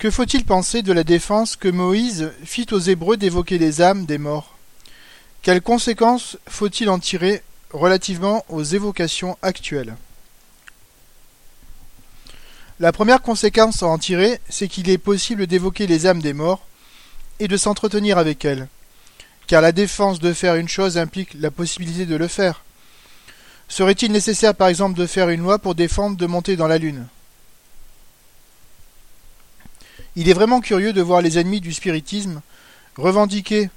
Que faut-il penser de la défense que Moïse fit aux Hébreux d'évoquer les âmes des morts? Quelles conséquences faut-il en tirer relativement aux évocations actuelles? La première conséquence à en tirer, c'est qu'il est possible d'évoquer les âmes des morts et de s'entretenir avec elles, car la défense de faire une chose implique la possibilité de le faire. Serait-il nécessaire par exemple de faire une loi pour défendre de monter dans la Lune? Il est vraiment curieux de voir les ennemis du spiritisme revendiquer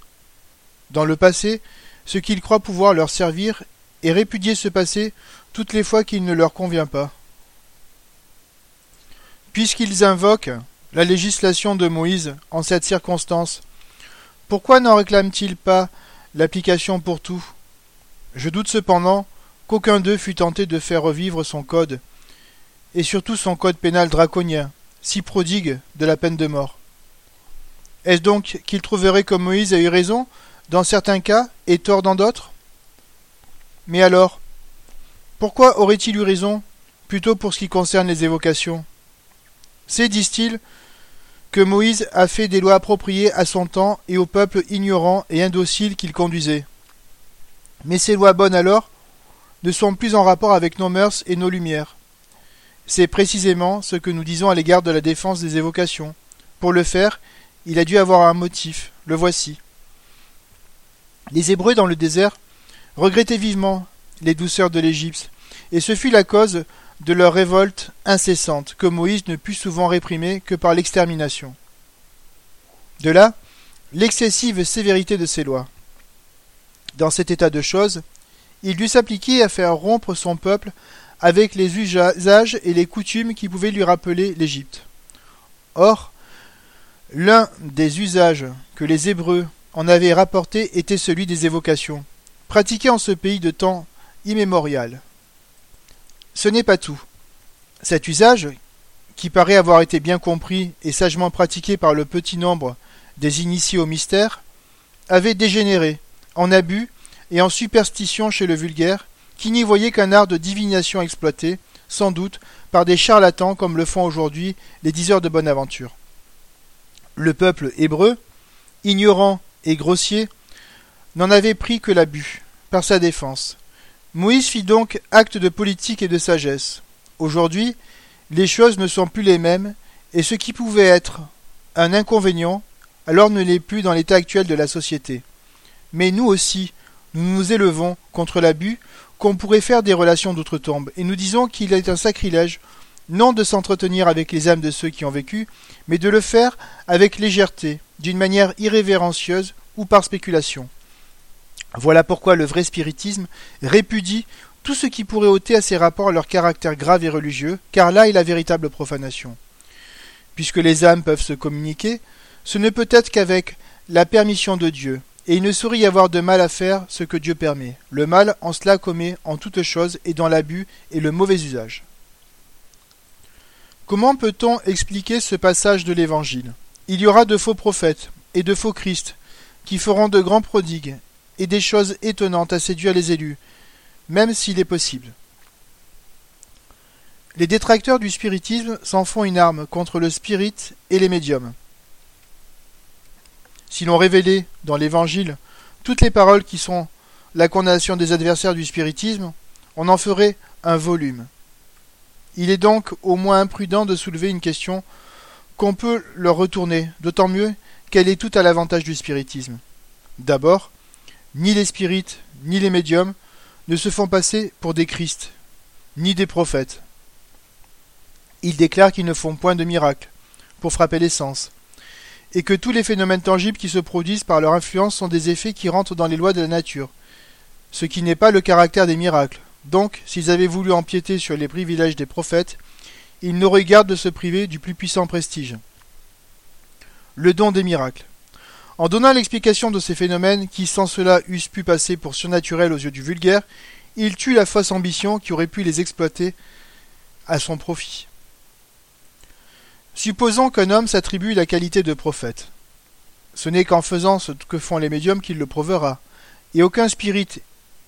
dans le passé ce qu'ils croient pouvoir leur servir et répudier ce passé toutes les fois qu'il ne leur convient pas. Puisqu'ils invoquent la législation de Moïse en cette circonstance, pourquoi n'en réclament-ils pas l'application pour tout? Je doute cependant qu'aucun d'eux fût tenté de faire revivre son code, et surtout son code pénal draconien, si prodigue de la peine de mort. Est-ce donc qu'il trouverait que Moïse a eu raison dans certains cas et tort dans d'autres? Mais alors, pourquoi aurait-il eu raison plutôt pour ce qui concerne les évocations? C'est, disent-ils, que Moïse a fait des lois appropriées à son temps et au peuple ignorant et indocile qu'il conduisait. Mais ces lois bonnes alors ne sont plus en rapport avec nos mœurs et nos lumières. C'est précisément ce que nous disons à l'égard de la défense des évocations. Pour le faire, il a dû avoir un motif, le voici. Les Hébreux dans le désert regrettaient vivement les douceurs de l'Égypte, et ce fut la cause de leur révolte incessante que Moïse ne put souvent réprimer que par l'extermination. De là, l'excessive sévérité de ses lois. Dans cet état de choses, il dut s'appliquer à faire rompre son peuple avec les usages et les coutumes qui pouvaient lui rappeler l'Égypte. Or, l'un des usages que les Hébreux en avaient rapporté était celui des évocations, pratiquées en ce pays de temps immémorial. Ce n'est pas tout. Cet usage, qui paraît avoir été bien compris et sagement pratiqué par le petit nombre des initiés au mystère, avait dégénéré en abus et en superstition chez le vulgaire, qui n'y voyait qu'un art de divination exploité, sans doute, par des charlatans comme le font aujourd'hui les diseurs de bonne aventure. Le peuple hébreu, ignorant et grossier, n'en avait pris que l'abus, par sa défense. Moïse fit donc acte de politique et de sagesse. Aujourd'hui, les choses ne sont plus les mêmes, et ce qui pouvait être un inconvénient, alors ne l'est plus dans l'état actuel de la société. Mais nous aussi, nous nous élevons contre l'abus qu'on pourrait faire des relations d'outre-tombe, et nous disons qu'il est un sacrilège non de s'entretenir avec les âmes de ceux qui ont vécu, mais de le faire avec légèreté, d'une manière irrévérencieuse ou par spéculation. Voilà pourquoi le vrai spiritisme répudie tout ce qui pourrait ôter à ses rapports leur caractère grave et religieux, car là est la véritable profanation. Puisque les âmes peuvent se communiquer, ce ne peut être qu'avec la permission de Dieu, et il ne saurait y avoir de mal à faire ce que Dieu permet. Le mal en cela commet en toute chose et dans l'abus et le mauvais usage. Comment peut-on expliquer ce passage de l'Évangile? Il y aura de faux prophètes et de faux Christ qui feront de grands prodigues et des choses étonnantes à séduire les élus, même s'il est possible. Les détracteurs du spiritisme s'en font une arme contre le spirit et les médiums. Si l'on révélait dans l'Évangile toutes les paroles qui sont la condamnation des adversaires du spiritisme, on en ferait un volume. Il est donc au moins imprudent de soulever une question qu'on peut leur retourner, d'autant mieux qu'elle est tout à l'avantage du spiritisme. D'abord, ni les spirites, ni les médiums ne se font passer pour des Christ, ni des prophètes. Ils déclarent qu'ils ne font point de miracles, pour frapper les sens, et que tous les phénomènes tangibles qui se produisent par leur influence sont des effets qui rentrent dans les lois de la nature, ce qui n'est pas le caractère des miracles. Donc, s'ils avaient voulu empiéter sur les privilèges des prophètes, ils n'auraient garde de se priver du plus puissant prestige. Le don des miracles. En donnant l'explication de ces phénomènes qui sans cela eussent pu passer pour surnaturels aux yeux du vulgaire, il tue la fausse ambition qui aurait pu les exploiter à son profit. Supposons qu'un homme s'attribue la qualité de prophète. Ce n'est qu'en faisant ce que font les médiums qu'il le prouvera, et aucun spirit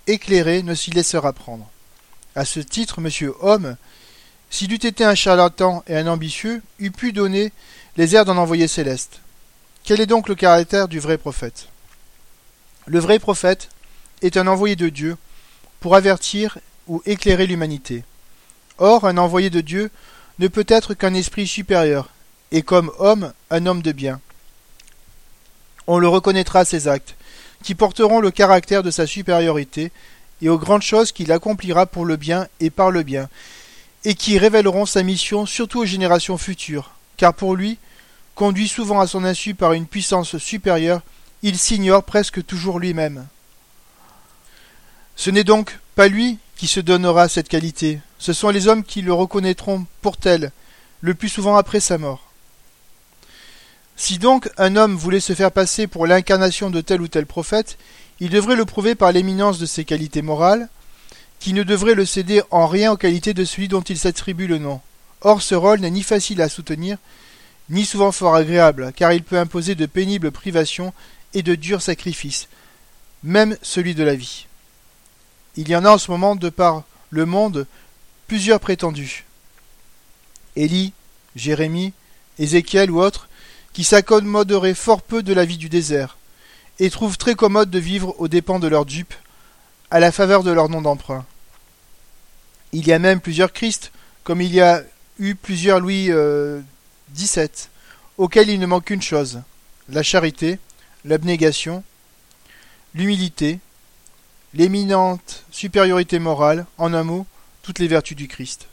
éclairé ne s'y laissera prendre. À ce titre, monsieur Homme, s'il eût été un charlatan et un ambitieux, eût pu donner les airs d'un envoyé céleste. Quel est donc le caractère du vrai prophète? Le vrai prophète est un envoyé de Dieu pour avertir ou éclairer l'humanité. Or, un envoyé de Dieu ne peut être qu'un esprit supérieur, et comme homme, un homme de bien. On le reconnaîtra à ses actes, qui porteront le caractère de sa supériorité, et aux grandes choses qu'il accomplira pour le bien et par le bien, et qui révéleront sa mission surtout aux générations futures, car pour lui, conduit souvent à son insu par une puissance supérieure, il s'ignore presque toujours lui-même. Ce n'est donc pas lui qui se donnera cette qualité, ce sont les hommes qui le reconnaîtront pour tel, le plus souvent après sa mort. Si donc un homme voulait se faire passer pour l'incarnation de tel ou tel prophète, il devrait le prouver par l'éminence de ses qualités morales, qui ne devrait le céder en rien aux qualités de celui dont il s'attribue le nom. Or ce rôle n'est ni facile à soutenir, ni souvent fort agréable, car il peut imposer de pénibles privations et de durs sacrifices, même celui de la vie. Il y en a en ce moment, de par le monde, plusieurs prétendus. Élie, Jérémie, Ézéchiel ou autres, qui s'accommoderaient fort peu de la vie du désert, et trouvent très commode de vivre aux dépens de leurs dupes, à la faveur de leur nom d'emprunt. Il y a même plusieurs Christ, comme il y a eu plusieurs Louis euh, XVII, auxquels il ne manque qu'une chose, la charité, l'abnégation, l'humilité, l'éminente supériorité morale, en un mot, toutes les vertus du Christ.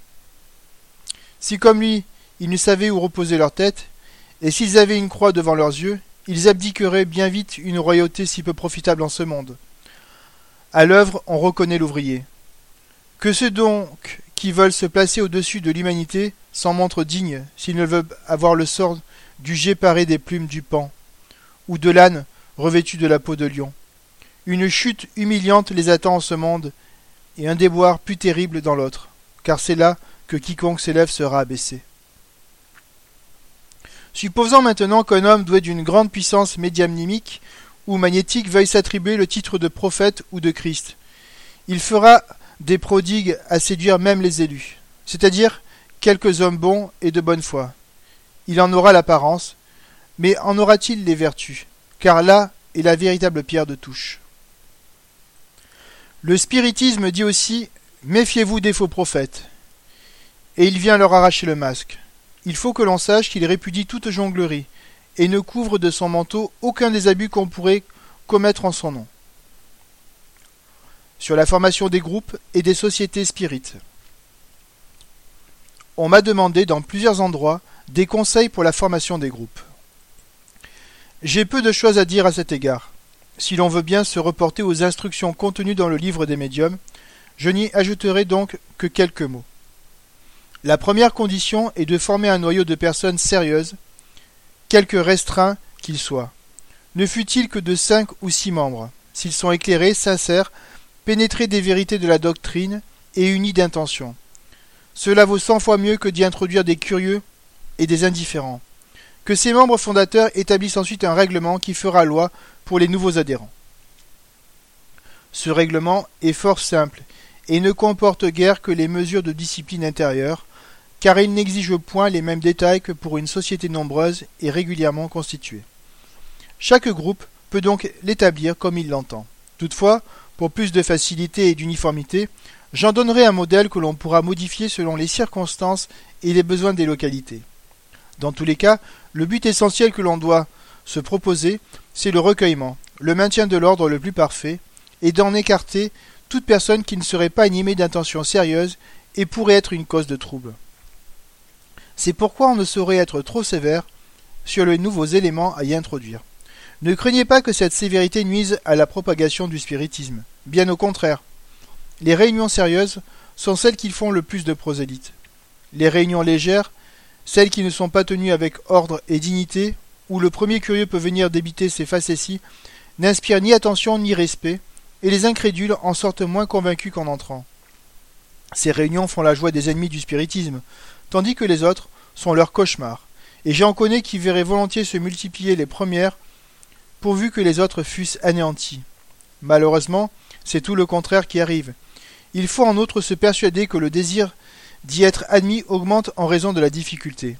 Si comme lui, ils ne savaient où reposer leur tête, et s'ils avaient une croix devant leurs yeux, ils abdiqueraient bien vite une royauté si peu profitable en ce monde. À l'œuvre, on reconnaît l'ouvrier. Que ceux donc qui veulent se placer au-dessus de l'humanité s'en montrent dignes s'ils ne veulent avoir le sort du jet paré des plumes du pan, ou de l'âne revêtu de la peau de lion. Une chute humiliante les attend en ce monde, et un déboire plus terrible dans l'autre, car c'est là que quiconque s'élève sera abaissé. Supposons maintenant qu'un homme doué d'une grande puissance médiamnimique ou magnétique veuille s'attribuer le titre de prophète ou de Christ. Il fera des prodigues à séduire même les élus, c'est-à-dire quelques hommes bons et de bonne foi. Il en aura l'apparence, mais en aura-t-il les vertus? Car là est la véritable pierre de touche. Le spiritisme dit aussi Méfiez-vous des faux prophètes. Et il vient leur arracher le masque. Il faut que l'on sache qu'il répudie toute jonglerie, et ne couvre de son manteau aucun des abus qu'on pourrait commettre en son nom. Sur la formation des groupes et des sociétés spirites. On m'a demandé dans plusieurs endroits des conseils pour la formation des groupes. J'ai peu de choses à dire à cet égard. Si l'on veut bien se reporter aux instructions contenues dans le livre des médiums, je n'y ajouterai donc que quelques mots. La première condition est de former un noyau de personnes sérieuses, quelque restreint qu'il soit. Ne fût-il que de cinq ou six membres, s'ils sont éclairés, sincères, pénétrés des vérités de la doctrine et unis d'intention. Cela vaut cent fois mieux que d'y introduire des curieux et des indifférents. Que ces membres fondateurs établissent ensuite un règlement qui fera loi pour les nouveaux adhérents. Ce règlement est fort simple et ne comporte guère que les mesures de discipline intérieure, car il n'exige point les mêmes détails que pour une société nombreuse et régulièrement constituée. Chaque groupe peut donc l'établir comme il l'entend. Toutefois, pour plus de facilité et d'uniformité, j'en donnerai un modèle que l'on pourra modifier selon les circonstances et les besoins des localités. Dans tous les cas, le but essentiel que l'on doit se proposer, c'est le recueillement, le maintien de l'ordre le plus parfait, et d'en écarter toute personne qui ne serait pas animée d'intentions sérieuses et pourrait être une cause de trouble. C'est pourquoi on ne saurait être trop sévère sur les nouveaux éléments à y introduire. Ne craignez pas que cette sévérité nuise à la propagation du spiritisme. Bien au contraire. Les réunions sérieuses sont celles qui font le plus de prosélytes. Les réunions légères, celles qui ne sont pas tenues avec ordre et dignité, où le premier curieux peut venir débiter ses facéties, n'inspirent ni attention ni respect, et les incrédules en sortent moins convaincus qu'en entrant. Ces réunions font la joie des ennemis du spiritisme, tandis que les autres sont leurs cauchemars, et j'en connais qui verraient volontiers se multiplier les premières, pourvu que les autres fussent anéantis. Malheureusement, c'est tout le contraire qui arrive. Il faut en outre se persuader que le désir d'y être admis augmente en raison de la difficulté.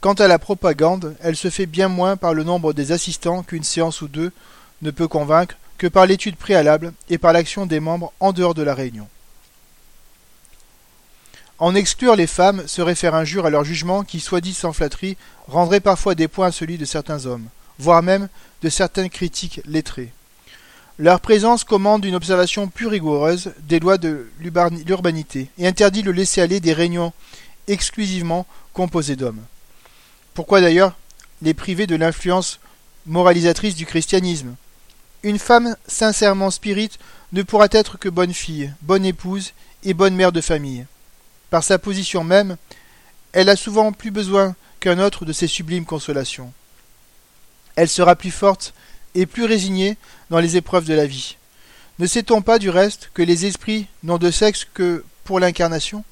Quant à la propagande, elle se fait bien moins par le nombre des assistants qu'une séance ou deux ne peut convaincre que par l'étude préalable et par l'action des membres en dehors de la réunion. En exclure les femmes serait faire injure à leur jugement qui, soit dit sans flatterie, rendrait parfois des points à celui de certains hommes, voire même de certaines critiques lettrées. Leur présence commande une observation plus rigoureuse des lois de l'urbanité et interdit le laisser-aller des réunions exclusivement composées d'hommes. Pourquoi d'ailleurs les priver de l'influence moralisatrice du christianisme? Une femme sincèrement spirite ne pourra être que bonne fille, bonne épouse et bonne mère de famille. Par sa position même, elle a souvent plus besoin qu'un autre de ces sublimes consolations. Elle sera plus forte et plus résignée dans les épreuves de la vie. Ne sait-on pas du reste que les esprits n'ont de sexe que pour l'incarnation?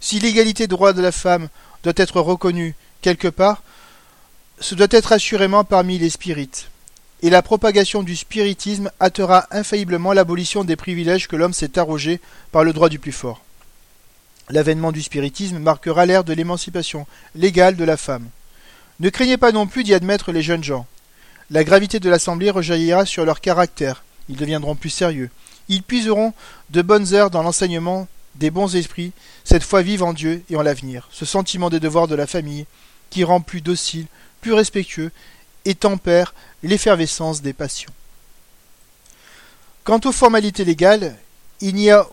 Si l'égalité droit de la femme doit être reconnue quelque part, ce doit être assurément parmi les spirites. Et la propagation du spiritisme hâtera infailliblement l'abolition des privilèges que l'homme s'est arrogés par le droit du plus fort. L'avènement du spiritisme marquera l'ère de l'émancipation légale de la femme. Ne craignez pas non plus d'y admettre les jeunes gens. La gravité de l'Assemblée rejaillira sur leur caractère. Ils deviendront plus sérieux. Ils puiseront de bonnes heures dans l'enseignement des bons esprits, cette foi vive en Dieu et en l'avenir, ce sentiment des devoirs de la famille, qui rend plus docile, plus respectueux, et tempère l'effervescence des passions. Quant aux formalités légales, il n'y a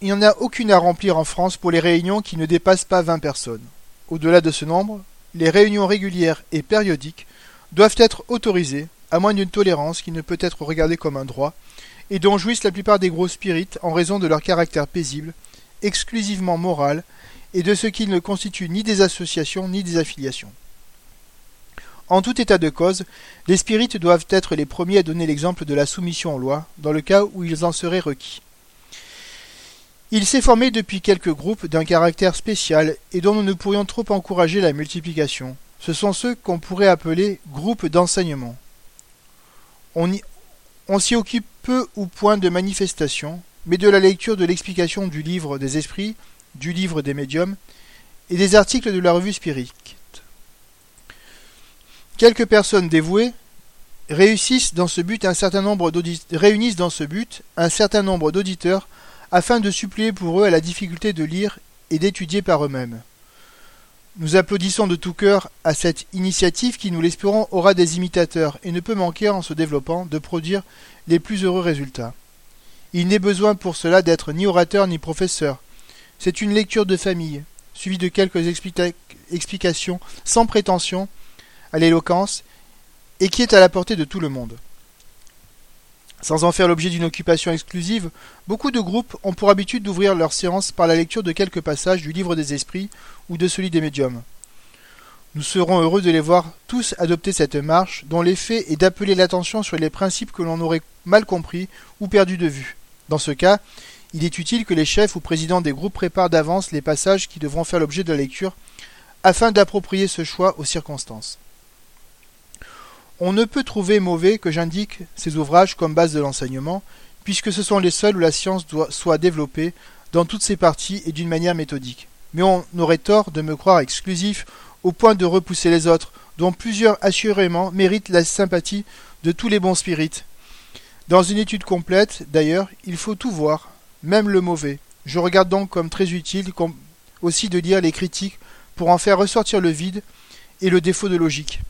il n'y en a aucune à remplir en France pour les réunions qui ne dépassent pas 20 personnes. Au-delà de ce nombre, les réunions régulières et périodiques doivent être autorisées, à moins d'une tolérance qui ne peut être regardée comme un droit, et dont jouissent la plupart des gros spirites en raison de leur caractère paisible, exclusivement moral, et de ce qu'ils ne constituent ni des associations ni des affiliations. En tout état de cause, les spirites doivent être les premiers à donner l'exemple de la soumission aux lois, dans le cas où ils en seraient requis. Il s'est formé depuis quelques groupes d'un caractère spécial et dont nous ne pourrions trop encourager la multiplication. Ce sont ceux qu'on pourrait appeler groupes d'enseignement. On, s'y occupe peu ou point de manifestations, mais de la lecture de l'explication du livre des esprits, du livre des médiums et des articles de la revue Spirit. Quelques personnes dévouées réussissent dans ce but un certain nombre réunissent dans ce but un certain nombre d'auditeurs afin de suppléer pour eux à la difficulté de lire et d'étudier par eux-mêmes. Nous applaudissons de tout cœur à cette initiative qui, nous l'espérons, aura des imitateurs et ne peut manquer, en se développant, de produire les plus heureux résultats. Il n'est besoin pour cela d'être ni orateur ni professeur. C'est une lecture de famille, suivie de quelques explications sans prétention à l'éloquence, et qui est à la portée de tout le monde. Sans en faire l'objet d'une occupation exclusive, beaucoup de groupes ont pour habitude d'ouvrir leurs séances par la lecture de quelques passages du livre des esprits ou de celui des médiums. Nous serons heureux de les voir tous adopter cette marche dont l'effet est d'appeler l'attention sur les principes que l'on aurait mal compris ou perdus de vue. Dans ce cas, il est utile que les chefs ou présidents des groupes préparent d'avance les passages qui devront faire l'objet de la lecture afin d'approprier ce choix aux circonstances. On ne peut trouver mauvais que j'indique ces ouvrages comme base de l'enseignement, puisque ce sont les seuls où la science doit, soit développée dans toutes ses parties et d'une manière méthodique. Mais on aurait tort de me croire exclusif au point de repousser les autres, dont plusieurs assurément méritent la sympathie de tous les bons spirites. Dans une étude complète, d'ailleurs, il faut tout voir, même le mauvais. Je regarde donc comme très utile aussi de lire les critiques pour en faire ressortir le vide et le défaut de logique.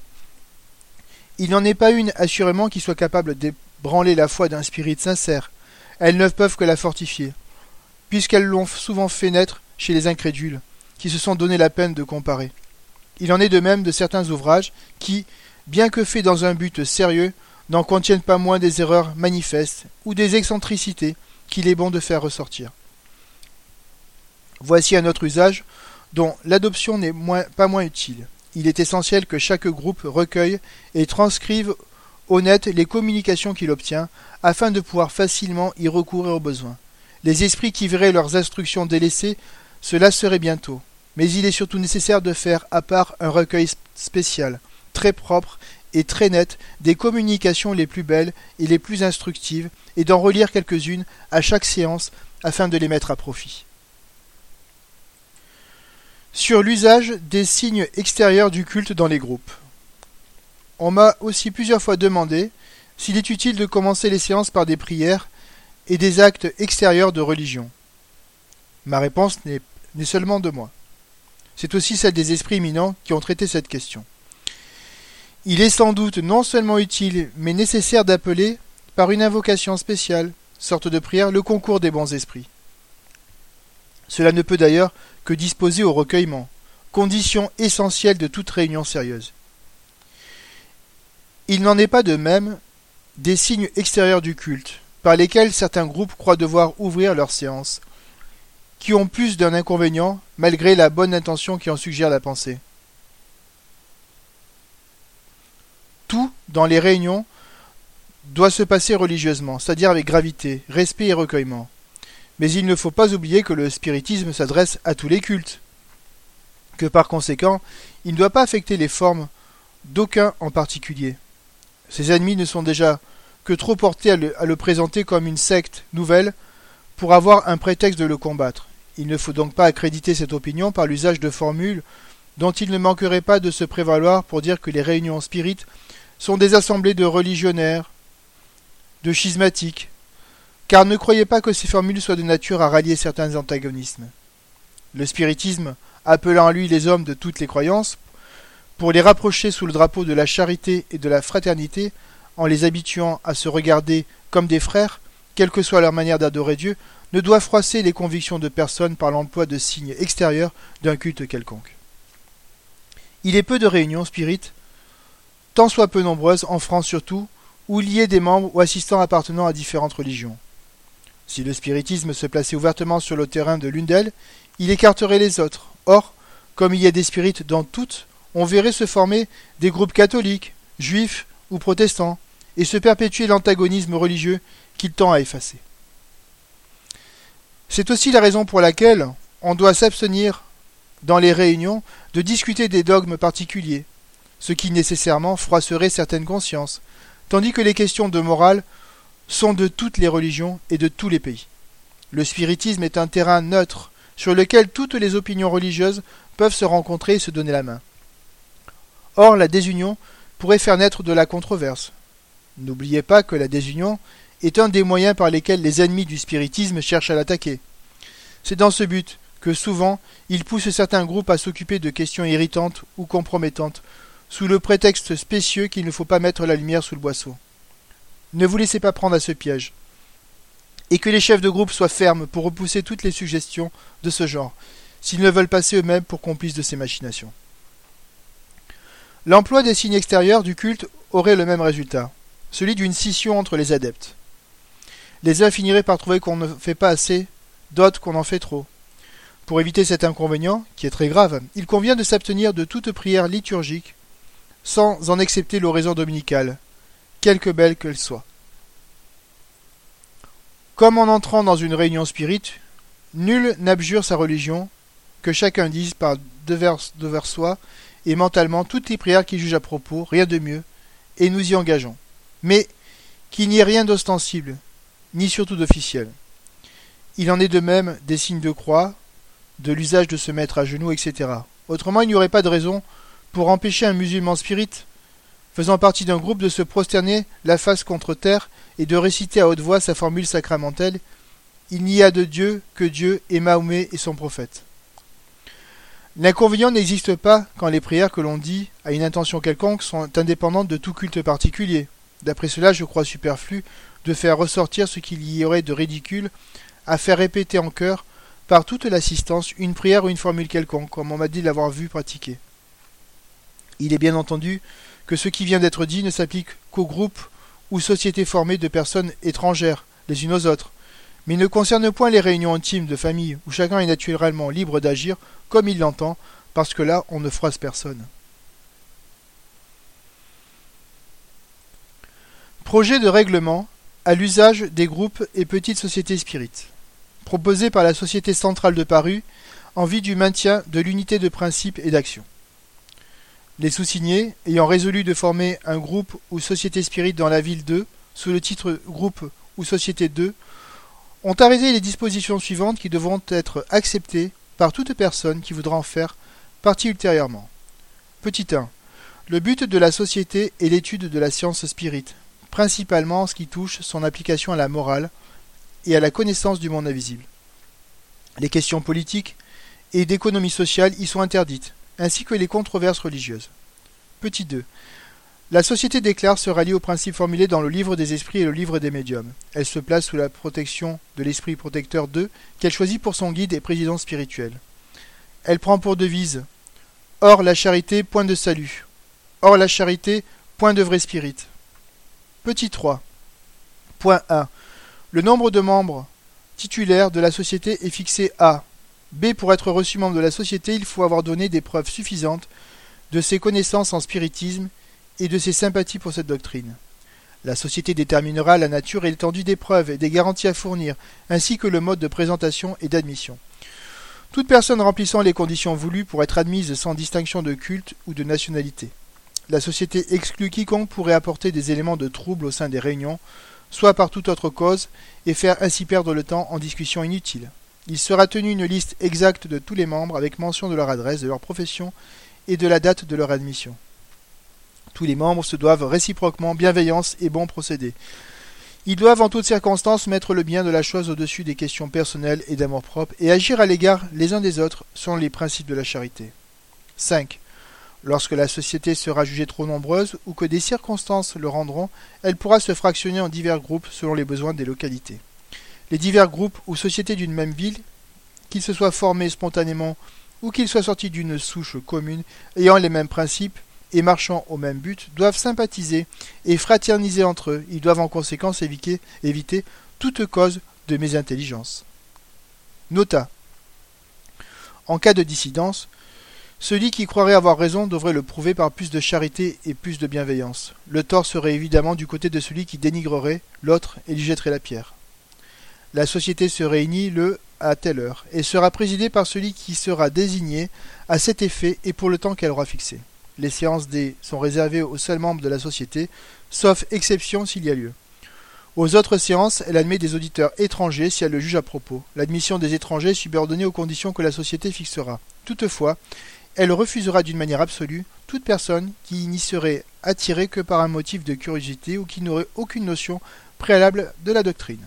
Il n'en est pas une, assurément, qui soit capable d'ébranler la foi d'un spirit sincère. Elles ne peuvent que la fortifier, puisqu'elles l'ont souvent fait naître chez les incrédules, qui se sont donné la peine de comparer. Il en est de même de certains ouvrages qui, bien que faits dans un but sérieux, n'en contiennent pas moins des erreurs manifestes ou des excentricités qu'il est bon de faire ressortir. Voici un autre usage dont l'adoption n'est pas moins utile il est essentiel que chaque groupe recueille et transcrive au net les communications qu'il obtient, afin de pouvoir facilement y recourir au besoin. Les esprits qui verraient leurs instructions délaissées se lasseraient bientôt, mais il est surtout nécessaire de faire à part un recueil spécial, très propre et très net des communications les plus belles et les plus instructives, et d'en relire quelques-unes à chaque séance afin de les mettre à profit. Sur l'usage des signes extérieurs du culte dans les groupes. On m'a aussi plusieurs fois demandé s'il est utile de commencer les séances par des prières et des actes extérieurs de religion. Ma réponse n'est seulement de moi. C'est aussi celle des esprits éminents qui ont traité cette question. Il est sans doute non seulement utile, mais nécessaire d'appeler, par une invocation spéciale, sorte de prière, le concours des bons esprits. Cela ne peut d'ailleurs que disposer au recueillement, condition essentielle de toute réunion sérieuse. Il n'en est pas de même des signes extérieurs du culte, par lesquels certains groupes croient devoir ouvrir leurs séances, qui ont plus d'un inconvénient malgré la bonne intention qui en suggère la pensée. Tout, dans les réunions, doit se passer religieusement, c'est-à-dire avec gravité, respect et recueillement. Mais il ne faut pas oublier que le spiritisme s'adresse à tous les cultes, que par conséquent, il ne doit pas affecter les formes d'aucun en particulier. Ses ennemis ne sont déjà que trop portés à le, présenter comme une secte nouvelle pour avoir un prétexte de le combattre. Il ne faut donc pas accréditer cette opinion par l'usage de formules dont il ne manquerait pas de se prévaloir pour dire que les réunions spirites sont des assemblées de religionnaires, de schismatiques, car ne croyez pas que ces formules soient de nature à rallier certains antagonismes. Le spiritisme, appelant à lui les hommes de toutes les croyances, pour les rapprocher sous le drapeau de la charité et de la fraternité, en les habituant à se regarder comme des frères, quelle que soit leur manière d'adorer Dieu, ne doit froisser les convictions de personne par l'emploi de signes extérieurs d'un culte quelconque. Il est peu de réunions spirites, tant soit peu nombreuses, en France surtout, où il y ait des membres ou assistants appartenant à différentes religions. Si le spiritisme se plaçait ouvertement sur le terrain de l'une d'elles, il écarterait les autres. Or, comme il y a des spirites dans toutes, on verrait se former des groupes catholiques, juifs ou protestants, et se perpétuer l'antagonisme religieux qu'il tend à effacer. C'est aussi la raison pour laquelle on doit s'abstenir dans les réunions de discuter des dogmes particuliers, ce qui nécessairement froisserait certaines consciences, tandis que les questions de morale sont de toutes les religions et de tous les pays. Le spiritisme est un terrain neutre sur lequel toutes les opinions religieuses peuvent se rencontrer et se donner la main. Or, la désunion pourrait faire naître de la controverse. N'oubliez pas que la désunion est un des moyens par lesquels les ennemis du spiritisme cherchent à l'attaquer. C'est dans ce but que souvent ils poussent certains groupes à s'occuper de questions irritantes ou compromettantes, sous le prétexte spécieux qu'il ne faut pas mettre la lumière sous le boisseau. Ne vous laissez pas prendre à ce piège. Et que les chefs de groupe soient fermes pour repousser toutes les suggestions de ce genre, s'ils ne veulent passer eux-mêmes pour complices de ces machinations. L'emploi des signes extérieurs du culte aurait le même résultat, celui d'une scission entre les adeptes. Les uns finiraient par trouver qu'on ne fait pas assez, d'autres qu'on en fait trop. Pour éviter cet inconvénient, qui est très grave, il convient de s'abstenir de toute prière liturgique, sans en accepter l'oraison dominicale, quelque belle qu'elle soit. Comme en entrant dans une réunion spirite, nul n'abjure sa religion, que chacun dise par devers, devers soi et mentalement toutes les prières qu'il juge à propos, rien de mieux, et nous y engageons. Mais qu'il n'y ait rien d'ostensible, ni surtout d'officiel. Il en est de même des signes de croix, de l'usage de se mettre à genoux, etc. Autrement, il n'y aurait pas de raison pour empêcher un musulman spirit faisant partie d'un groupe de se prosterner la face contre terre et de réciter à haute voix sa formule sacramentelle Il n'y a de Dieu que Dieu et Mahomet et son prophète. L'inconvénient n'existe pas quand les prières que l'on dit à une intention quelconque sont indépendantes de tout culte particulier. D'après cela, je crois superflu de faire ressortir ce qu'il y aurait de ridicule à faire répéter en chœur par toute l'assistance une prière ou une formule quelconque, comme on m'a dit l'avoir vu pratiquer. Il est bien entendu que ce qui vient d'être dit ne s'applique qu'aux groupes ou sociétés formées de personnes étrangères les unes aux autres, mais ne concerne point les réunions intimes de famille où chacun est naturellement libre d'agir comme il l'entend, parce que là on ne froisse personne. Projet de règlement à l'usage des groupes et petites sociétés spirites, proposé par la Société centrale de Paris en vue du maintien de l'unité de principe et d'action. Les sous-signés, ayant résolu de former un groupe ou société spirit dans la ville 2, sous le titre groupe ou société 2, ont arrêté les dispositions suivantes qui devront être acceptées par toute personne qui voudra en faire partie ultérieurement. Petit 1. Le but de la société est l'étude de la science spirit, principalement en ce qui touche son application à la morale et à la connaissance du monde invisible. Les questions politiques et d'économie sociale y sont interdites, ainsi que les controverses religieuses. Petit 2. La société déclare se rallier aux principes formulés dans le livre des esprits et le livre des médiums. Elle se place sous la protection de l'esprit protecteur 2 qu'elle choisit pour son guide et président spirituel. Elle prend pour devise Or la charité, point de salut. Or la charité, point de vrai spirit. Petit 3. Point 1. Le nombre de membres titulaires de la société est fixé à B. Pour être reçu membre de la société, il faut avoir donné des preuves suffisantes de ses connaissances en spiritisme et de ses sympathies pour cette doctrine. La société déterminera la nature et l'étendue des preuves et des garanties à fournir, ainsi que le mode de présentation et d'admission. Toute personne remplissant les conditions voulues pour être admise sans distinction de culte ou de nationalité. La société exclut quiconque pourrait apporter des éléments de trouble au sein des réunions, soit par toute autre cause, et faire ainsi perdre le temps en discussions inutiles. Il sera tenu une liste exacte de tous les membres avec mention de leur adresse, de leur profession et de la date de leur admission. Tous les membres se doivent réciproquement bienveillance et bon procédé. Ils doivent en toutes circonstances mettre le bien de la chose au-dessus des questions personnelles et d'amour-propre et agir à l'égard les uns des autres selon les principes de la charité. 5. Lorsque la société sera jugée trop nombreuse ou que des circonstances le rendront, elle pourra se fractionner en divers groupes selon les besoins des localités. Les divers groupes ou sociétés d'une même ville, qu'ils se soient formés spontanément ou qu'ils soient sortis d'une souche commune ayant les mêmes principes, et marchant au même but doivent sympathiser et fraterniser entre eux. Ils doivent en conséquence éviter, toute cause de mésintelligence. Nota. En cas de dissidence, celui qui croirait avoir raison devrait le prouver par plus de charité et plus de bienveillance. Le tort serait évidemment du côté de celui qui dénigrerait l'autre et lui jetterait la pierre. La société se réunit le à telle heure et sera présidée par celui qui sera désigné à cet effet et pour le temps qu'elle aura fixé. Les séances D sont réservées aux seuls membres de la société, sauf exception s'il y a lieu. Aux autres séances, elle admet des auditeurs étrangers si elle le juge à propos. L'admission des étrangers est subordonnée aux conditions que la société fixera. Toutefois, elle refusera d'une manière absolue toute personne qui n'y serait attirée que par un motif de curiosité ou qui n'aurait aucune notion préalable de la doctrine.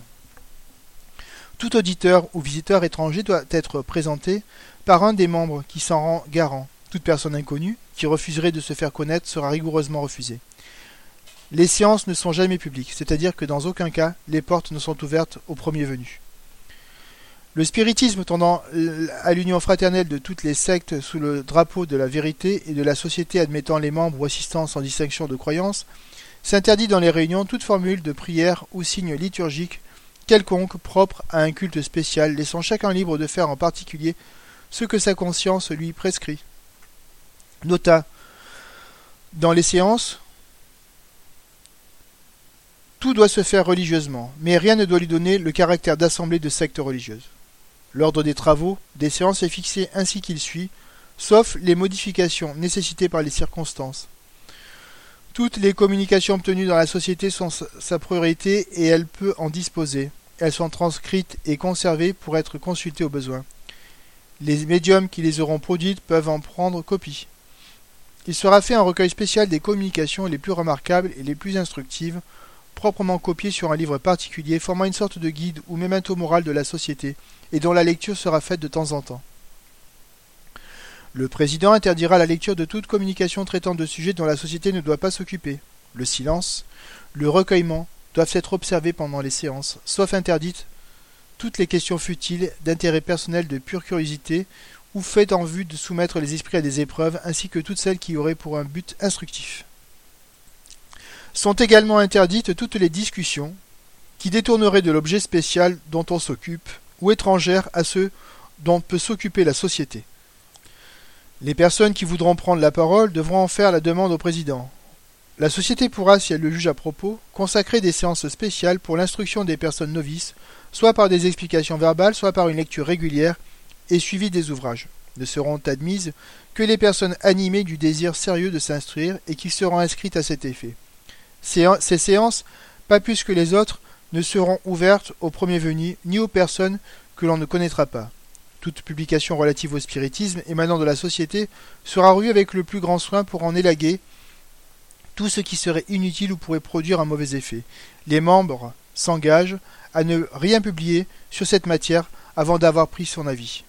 Tout auditeur ou visiteur étranger doit être présenté par un des membres qui s'en rend garant. Toute personne inconnue qui refuserait de se faire connaître sera rigoureusement refusée. Les séances ne sont jamais publiques, c'est-à-dire que dans aucun cas les portes ne sont ouvertes aux premiers venus. Le spiritisme tendant à l'union fraternelle de toutes les sectes sous le drapeau de la vérité et de la société admettant les membres ou assistants sans distinction de croyance s'interdit dans les réunions toute formule de prière ou signe liturgique quelconque propre à un culte spécial, laissant chacun libre de faire en particulier ce que sa conscience lui prescrit. Nota. Dans les séances, tout doit se faire religieusement, mais rien ne doit lui donner le caractère d'assemblée de secte religieuse. L'ordre des travaux, des séances est fixé ainsi qu'il suit, sauf les modifications nécessitées par les circonstances. Toutes les communications obtenues dans la société sont sa priorité et elle peut en disposer. Elles sont transcrites et conservées pour être consultées au besoin. Les médiums qui les auront produites peuvent en prendre copie. Il sera fait un recueil spécial des communications les plus remarquables et les plus instructives, proprement copiées sur un livre particulier, formant une sorte de guide ou memento moral de la société, et dont la lecture sera faite de temps en temps. Le président interdira la lecture de toute communication traitant de sujets dont la société ne doit pas s'occuper. Le silence, le recueillement doivent être observés pendant les séances, sauf interdites toutes les questions futiles, d'intérêt personnel, de pure curiosité ou faites en vue de soumettre les esprits à des épreuves, ainsi que toutes celles qui auraient pour un but instructif. Sont également interdites toutes les discussions qui détourneraient de l'objet spécial dont on s'occupe, ou étrangères à ceux dont peut s'occuper la société. Les personnes qui voudront prendre la parole devront en faire la demande au président. La société pourra, si elle le juge à propos, consacrer des séances spéciales pour l'instruction des personnes novices, soit par des explications verbales, soit par une lecture régulière et suivi des ouvrages. Ne seront admises que les personnes animées du désir sérieux de s'instruire et qui seront inscrites à cet effet. Ces séances, pas plus que les autres, ne seront ouvertes aux premiers venus ni aux personnes que l'on ne connaîtra pas. Toute publication relative au spiritisme émanant de la société sera rue avec le plus grand soin pour en élaguer tout ce qui serait inutile ou pourrait produire un mauvais effet. Les membres s'engagent à ne rien publier sur cette matière avant d'avoir pris son avis.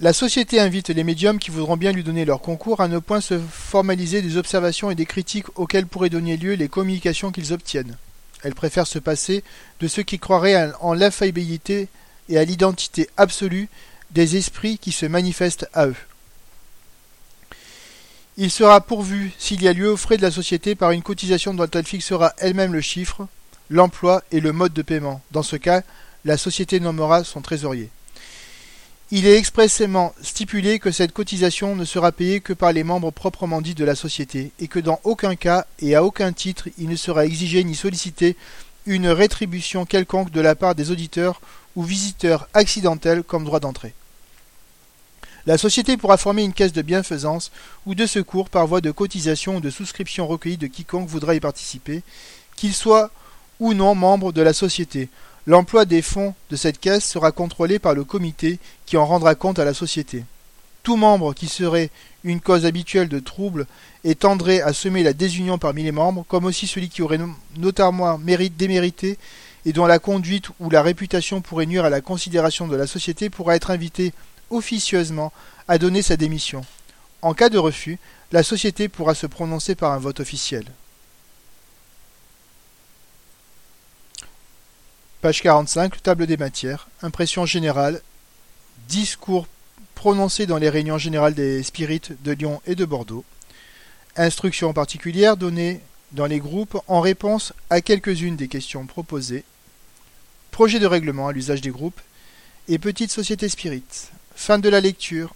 La société invite les médiums qui voudront bien lui donner leur concours à ne point se formaliser des observations et des critiques auxquelles pourraient donner lieu les communications qu'ils obtiennent. Elle préfère se passer de ceux qui croiraient en l'infaillibilité et à l'identité absolue des esprits qui se manifestent à eux. Il sera pourvu, s'il y a lieu, aux frais de la société par une cotisation dont elle fixera elle-même le chiffre, l'emploi et le mode de paiement. Dans ce cas, la société nommera son trésorier. Il est expressément stipulé que cette cotisation ne sera payée que par les membres proprement dits de la société, et que dans aucun cas et à aucun titre il ne sera exigé ni sollicité une rétribution quelconque de la part des auditeurs ou visiteurs accidentels comme droit d'entrée. La société pourra former une caisse de bienfaisance ou de secours par voie de cotisation ou de souscription recueillie de quiconque voudra y participer, qu'il soit ou non membre de la société, L'emploi des fonds de cette caisse sera contrôlé par le comité qui en rendra compte à la société. Tout membre qui serait une cause habituelle de trouble et tendrait à semer la désunion parmi les membres, comme aussi celui qui aurait notamment mérite démérité et dont la conduite ou la réputation pourrait nuire à la considération de la société, pourra être invité officieusement à donner sa démission. En cas de refus, la société pourra se prononcer par un vote officiel. Page 45, table des matières, impression générale, discours prononcés dans les réunions générales des spirites de Lyon et de Bordeaux, instructions particulières données dans les groupes en réponse à quelques-unes des questions proposées, projet de règlement à l'usage des groupes et petite société spirit. Fin de la lecture.